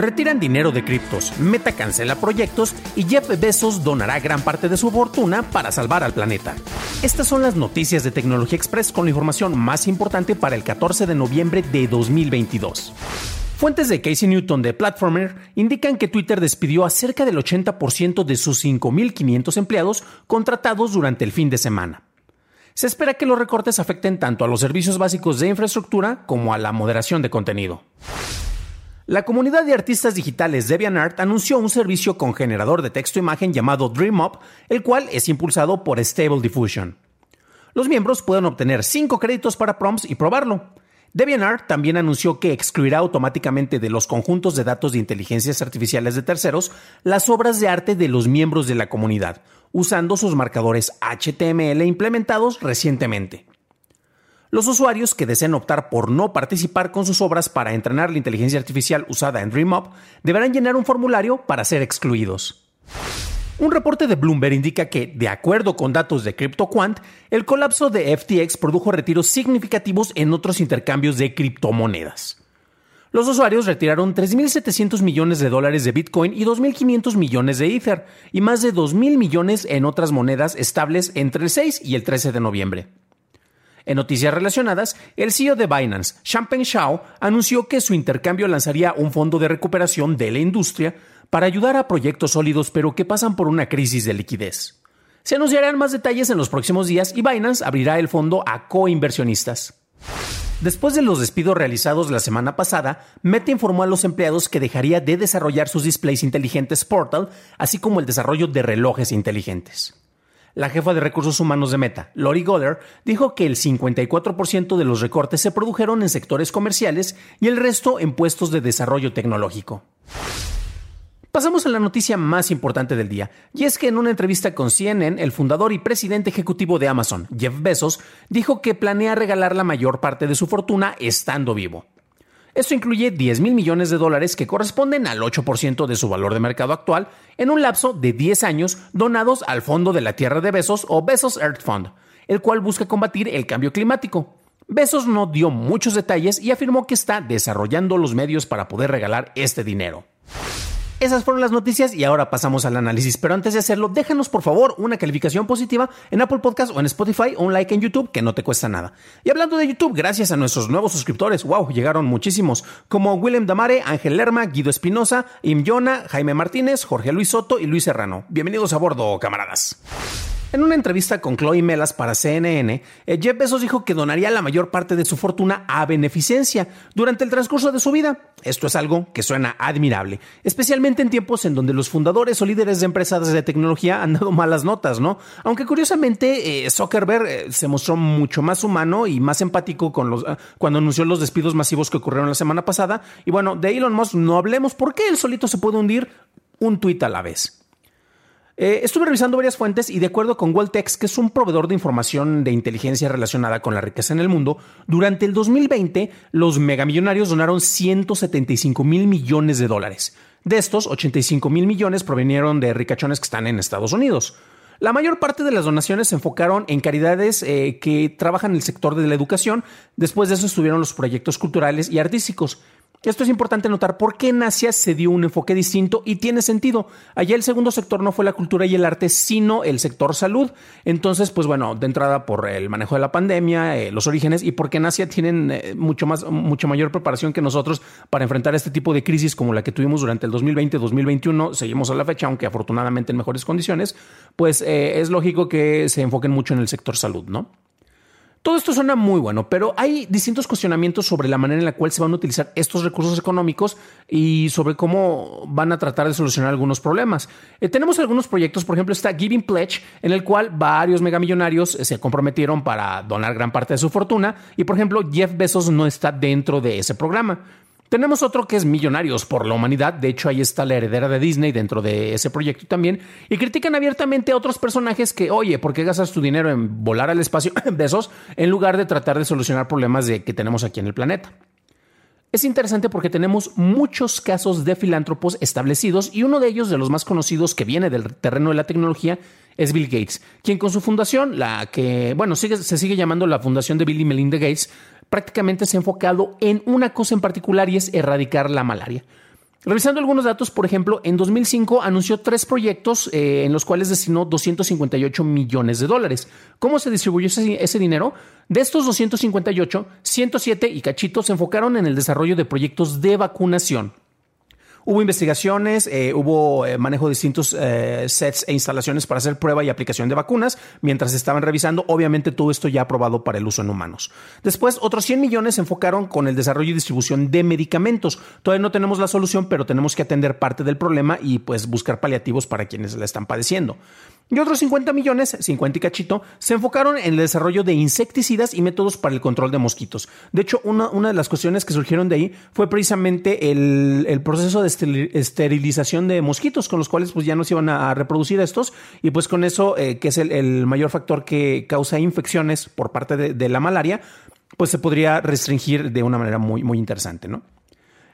Retiran dinero de criptos, Meta cancela proyectos y Jeff Bezos donará gran parte de su fortuna para salvar al planeta. Estas son las noticias de Tecnología Express con la información más importante para el 14 de noviembre de 2022. Fuentes de Casey Newton de Platformer indican que Twitter despidió a cerca del 80% de sus 5.500 empleados contratados durante el fin de semana. Se espera que los recortes afecten tanto a los servicios básicos de infraestructura como a la moderación de contenido. La comunidad de artistas digitales DeviantArt anunció un servicio con generador de texto e llamado DreamUp, el cual es impulsado por Stable Diffusion. Los miembros pueden obtener 5 créditos para prompts y probarlo. DeviantArt también anunció que excluirá automáticamente de los conjuntos de datos de inteligencias artificiales de terceros las obras de arte de los miembros de la comunidad, usando sus marcadores HTML implementados recientemente. Los usuarios que deseen optar por no participar con sus obras para entrenar la inteligencia artificial usada en DreamUp deberán llenar un formulario para ser excluidos. Un reporte de Bloomberg indica que, de acuerdo con datos de CryptoQuant, el colapso de FTX produjo retiros significativos en otros intercambios de criptomonedas. Los usuarios retiraron 3.700 millones de dólares de Bitcoin y 2.500 millones de Ether, y más de 2.000 millones en otras monedas estables entre el 6 y el 13 de noviembre. En noticias relacionadas, el CEO de Binance, Champagne Shao, anunció que su intercambio lanzaría un fondo de recuperación de la industria para ayudar a proyectos sólidos pero que pasan por una crisis de liquidez. Se anunciarán más detalles en los próximos días y Binance abrirá el fondo a coinversionistas. Después de los despidos realizados la semana pasada, Meta informó a los empleados que dejaría de desarrollar sus displays inteligentes Portal, así como el desarrollo de relojes inteligentes. La jefa de recursos humanos de Meta, Lori Goddard, dijo que el 54% de los recortes se produjeron en sectores comerciales y el resto en puestos de desarrollo tecnológico. Pasamos a la noticia más importante del día, y es que en una entrevista con CNN, el fundador y presidente ejecutivo de Amazon, Jeff Bezos, dijo que planea regalar la mayor parte de su fortuna estando vivo. Esto incluye 10 mil millones de dólares que corresponden al 8% de su valor de mercado actual en un lapso de 10 años donados al Fondo de la Tierra de Besos o Besos Earth Fund, el cual busca combatir el cambio climático. Besos no dio muchos detalles y afirmó que está desarrollando los medios para poder regalar este dinero. Esas fueron las noticias y ahora pasamos al análisis. Pero antes de hacerlo, déjanos por favor una calificación positiva en Apple Podcast o en Spotify o un like en YouTube que no te cuesta nada. Y hablando de YouTube, gracias a nuestros nuevos suscriptores, wow, llegaron muchísimos, como Willem Damare, Ángel Lerma, Guido Espinosa, Im Jaime Martínez, Jorge Luis Soto y Luis Serrano. Bienvenidos a bordo, camaradas. En una entrevista con Chloe Melas para CNN, eh, Jeff Bezos dijo que donaría la mayor parte de su fortuna a beneficencia durante el transcurso de su vida. Esto es algo que suena admirable, especialmente en tiempos en donde los fundadores o líderes de empresas de tecnología han dado malas notas, ¿no? Aunque curiosamente eh, Zuckerberg eh, se mostró mucho más humano y más empático con los, cuando anunció los despidos masivos que ocurrieron la semana pasada. Y bueno, de Elon Musk no hablemos porque él solito se puede hundir un tuit a la vez. Eh, estuve revisando varias fuentes y de acuerdo con Waltex, que es un proveedor de información de inteligencia relacionada con la riqueza en el mundo, durante el 2020 los megamillonarios donaron 175 mil millones de dólares. De estos, 85 mil millones provinieron de ricachones que están en Estados Unidos. La mayor parte de las donaciones se enfocaron en caridades eh, que trabajan en el sector de la educación. Después de eso estuvieron los proyectos culturales y artísticos. Esto es importante notar porque en Asia se dio un enfoque distinto y tiene sentido. Allá el segundo sector no fue la cultura y el arte, sino el sector salud. Entonces, pues bueno, de entrada por el manejo de la pandemia, eh, los orígenes y porque en Asia tienen eh, mucho más, mucho mayor preparación que nosotros para enfrentar este tipo de crisis como la que tuvimos durante el 2020-2021. Seguimos a la fecha, aunque afortunadamente en mejores condiciones, pues eh, es lógico que se enfoquen mucho en el sector salud, ¿no? Todo esto suena muy bueno, pero hay distintos cuestionamientos sobre la manera en la cual se van a utilizar estos recursos económicos y sobre cómo van a tratar de solucionar algunos problemas. Eh, tenemos algunos proyectos, por ejemplo, está Giving Pledge, en el cual varios megamillonarios eh, se comprometieron para donar gran parte de su fortuna y, por ejemplo, Jeff Bezos no está dentro de ese programa. Tenemos otro que es Millonarios por la Humanidad, de hecho ahí está la heredera de Disney dentro de ese proyecto también, y critican abiertamente a otros personajes que, oye, ¿por qué gastas tu dinero en volar al espacio de esos en lugar de tratar de solucionar problemas de, que tenemos aquí en el planeta? Es interesante porque tenemos muchos casos de filántropos establecidos y uno de ellos, de los más conocidos que viene del terreno de la tecnología, es Bill Gates, quien con su fundación, la que, bueno, se sigue llamando la Fundación de Bill y Melinda Gates, prácticamente se ha enfocado en una cosa en particular y es erradicar la malaria. Revisando algunos datos, por ejemplo, en 2005 anunció tres proyectos eh, en los cuales destinó 258 millones de dólares. ¿Cómo se distribuyó ese, ese, dinero? De estos 258, 107 y cachitos se enfocaron en el desarrollo de proyectos de vacunación. Hubo investigaciones, eh, hubo eh, manejo de distintos eh, sets e instalaciones para hacer prueba y aplicación de vacunas. Mientras estaban revisando, obviamente todo esto ya aprobado para el uso en humanos. Después, otros 100 millones se enfocaron con el desarrollo y distribución de medicamentos. Todavía no tenemos la solución, pero tenemos que atender parte del problema y pues buscar paliativos para quienes la están padeciendo. Y otros 50 millones, 50 y cachito, se enfocaron en el desarrollo de insecticidas y métodos para el control de mosquitos. De hecho, una, una de las cuestiones que surgieron de ahí fue precisamente el, el, proceso de esterilización de mosquitos, con los cuales pues ya no se iban a, reproducir estos, y pues con eso, eh, que es el, el, mayor factor que causa infecciones por parte de, de la malaria, pues se podría restringir de una manera muy, muy interesante, ¿no?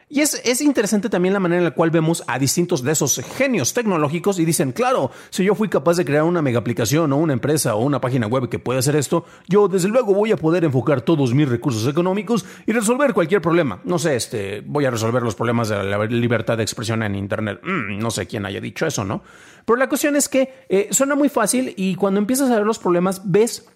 Y es, interesante también la manera en la cual vemos a distintos de esos genios tecnológicos y dicen, claro, si yo fui capaz de crear una mega aplicación o una empresa o una página web que puede hacer esto, yo desde luego voy a poder enfocar todos mis recursos económicos y resolver cualquier problema. No sé, este, voy a resolver los problemas de la libertad de expresión en Internet. Mm, no sé quién haya dicho eso, ¿no? Pero la cuestión es que eh, suena muy fácil y cuando empiezas a ver los problemas ves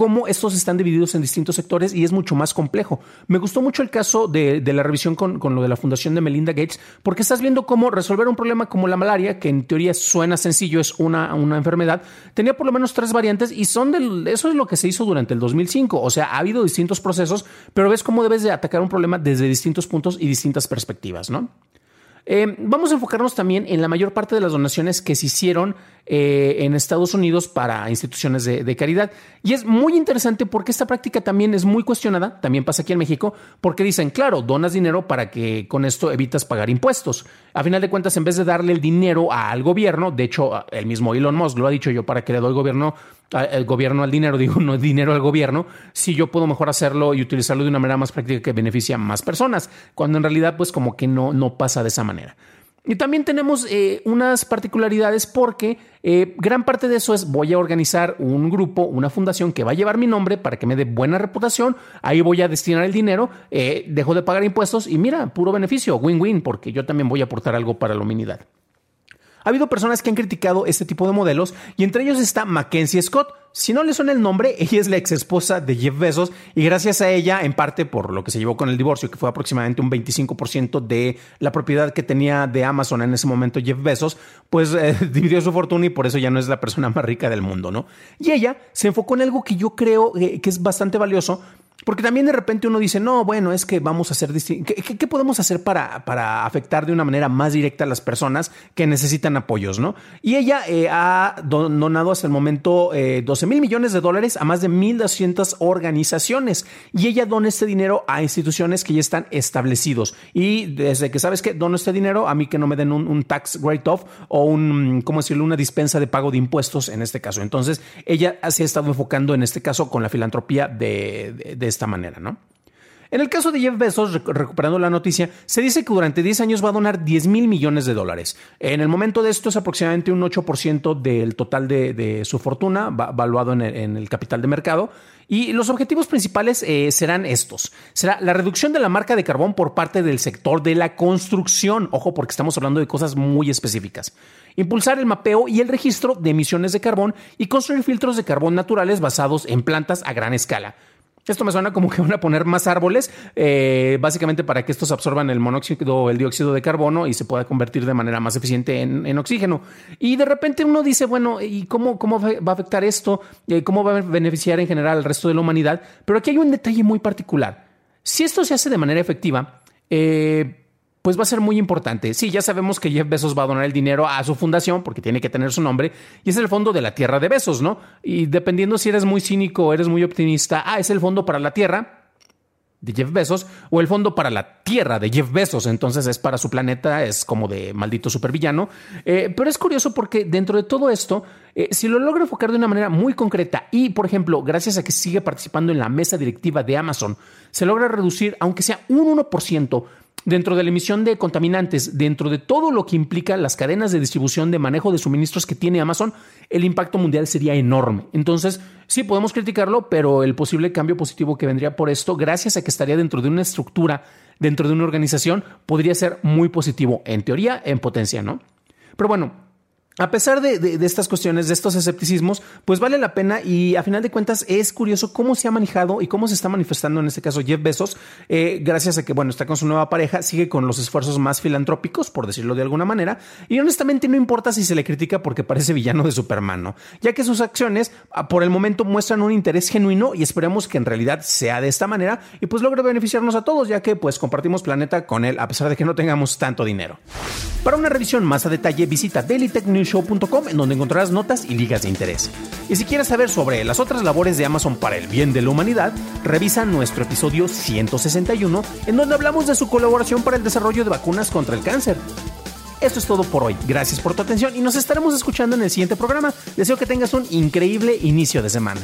cómo estos están divididos en distintos sectores y es mucho más complejo. Me gustó mucho el caso de, la revisión con, lo de la fundación de Melinda Gates, porque estás viendo cómo resolver un problema como la malaria, que en teoría suena sencillo, es una, enfermedad, tenía por lo menos tres variantes y son eso es lo que se hizo durante el 2005. O sea, ha habido distintos procesos, pero ves cómo debes de atacar un problema desde distintos puntos y distintas perspectivas, ¿no? Eh, vamos a enfocarnos también en la mayor parte de las donaciones que se hicieron eh, en Estados Unidos para instituciones de, caridad. Y es muy interesante porque esta práctica también es muy cuestionada, también pasa aquí en México, porque dicen, claro, donas dinero para que con esto evitas pagar impuestos. A final de cuentas, en vez de darle el dinero al gobierno, de hecho, el mismo Elon Musk lo ha dicho yo, para que le doy gobierno, el gobierno al dinero, digo, no dinero al gobierno, si yo puedo mejor hacerlo y utilizarlo de una manera más práctica que beneficia a más personas, cuando en realidad pues como que no, no pasa de esa manera. Y también tenemos eh, unas particularidades porque eh, gran parte de eso es voy a organizar un grupo, una fundación que va a llevar mi nombre para que me dé buena reputación, ahí voy a destinar el dinero, eh, dejo de pagar impuestos y mira, puro beneficio, win-win, porque yo también voy a aportar algo para la humanidad. Ha habido personas que han criticado este tipo de modelos y entre ellos está Mackenzie Scott. Si no le suena el nombre, ella es la ex esposa de Jeff Bezos y gracias a ella, en parte por lo que se llevó con el divorcio, que fue aproximadamente un 25% de la propiedad que tenía de Amazon en ese momento Jeff Bezos, pues eh, dividió su fortuna y por eso ya no es la persona más rica del mundo, ¿no? Y ella se enfocó en algo que yo creo eh, que es bastante valioso, porque también de repente uno dice, no, bueno, es que vamos a hacer ¿Qué, ¿Qué, podemos hacer para, para, afectar de una manera más directa a las personas que necesitan apoyos, no? Y ella eh, ha donado hasta el momento 12 eh, mil millones de dólares a más de 1.200 organizaciones. Y ella dona este dinero a instituciones que ya están establecidos. Y desde que sabes que dono este dinero, a mí que no me den un, tax write-off o un, ¿cómo decirlo?, una dispensa de pago de impuestos en este caso. Entonces, ella se ha estado enfocando en este caso con la filantropía de esta manera, ¿no? En el caso de Jeff Bezos, recuperando la noticia, se dice que durante 10 años va a donar 10 mil millones de dólares. En el momento de esto es aproximadamente un 8% del total de, su fortuna, valuado en el, capital de mercado. Y los objetivos principales eh, serán estos. Será la reducción de la marca de carbón por parte del sector de la construcción. Ojo, porque estamos hablando de cosas muy específicas. Impulsar el mapeo y el registro de emisiones de carbón y construir filtros de carbón naturales basados en plantas a gran escala Esto me suena como que van a poner más árboles, eh, básicamente para que estos absorban el monóxido el dióxido de carbono y se pueda convertir de manera más eficiente en, oxígeno. Y de repente uno dice, bueno, ¿y cómo, cómo va a afectar esto? Eh, ¿Cómo va a beneficiar en general al resto de la humanidad? Pero aquí hay un detalle muy particular. Si esto se hace de manera efectiva, eh, pues va a ser muy importante. Sí, ya sabemos que Jeff Bezos va a donar el dinero a su fundación porque tiene que tener su nombre y es el fondo de la Tierra de Besos, ¿no? Y dependiendo si eres muy cínico o eres muy optimista, ah, es el fondo para la Tierra de Jeff Bezos o el fondo para la Tierra de Jeff Bezos, entonces es para su planeta, es como de maldito supervillano. Eh, pero es curioso porque dentro de todo esto, eh, si lo logra enfocar de una manera muy concreta y, por ejemplo, gracias a que sigue participando en la mesa directiva de Amazon, se logra reducir, aunque sea un 1%, dentro de la emisión de contaminantes, dentro de todo lo que implica las cadenas de distribución de manejo de suministros que tiene Amazon, el impacto mundial sería enorme. Entonces, sí podemos criticarlo, pero el posible cambio positivo que vendría por esto, gracias a que estaría dentro de una estructura, dentro de una organización, podría ser muy positivo, en teoría, en potencia, ¿no? Pero bueno, a pesar de, estas cuestiones, de estos escepticismos, pues vale la pena y a final de cuentas es curioso cómo se ha manejado y cómo se está manifestando en este caso Jeff Bezos, eh, gracias a que, bueno, está con su nueva pareja, sigue con los esfuerzos más filantrópicos, por decirlo de alguna manera, y honestamente no importa si se le critica porque parece villano de Superman, ¿no? Ya que sus acciones ah, por el momento muestran un interés genuino y esperemos que en realidad sea de esta manera y pues logre beneficiarnos a todos, ya que pues compartimos planeta con él a pesar de que no tengamos tanto dinero. Para una revisión más a detalle, visita Daily Tech News en donde encontrarás notas y ligas de interés. Y si quieres saber sobre las otras labores de Amazon para el bien de la humanidad, revisa nuestro episodio 161 en donde hablamos de su colaboración para el desarrollo de vacunas contra el cáncer. Esto es todo por hoy. Gracias por tu atención y nos estaremos escuchando en el siguiente programa. Deseo que tengas un increíble inicio de semana.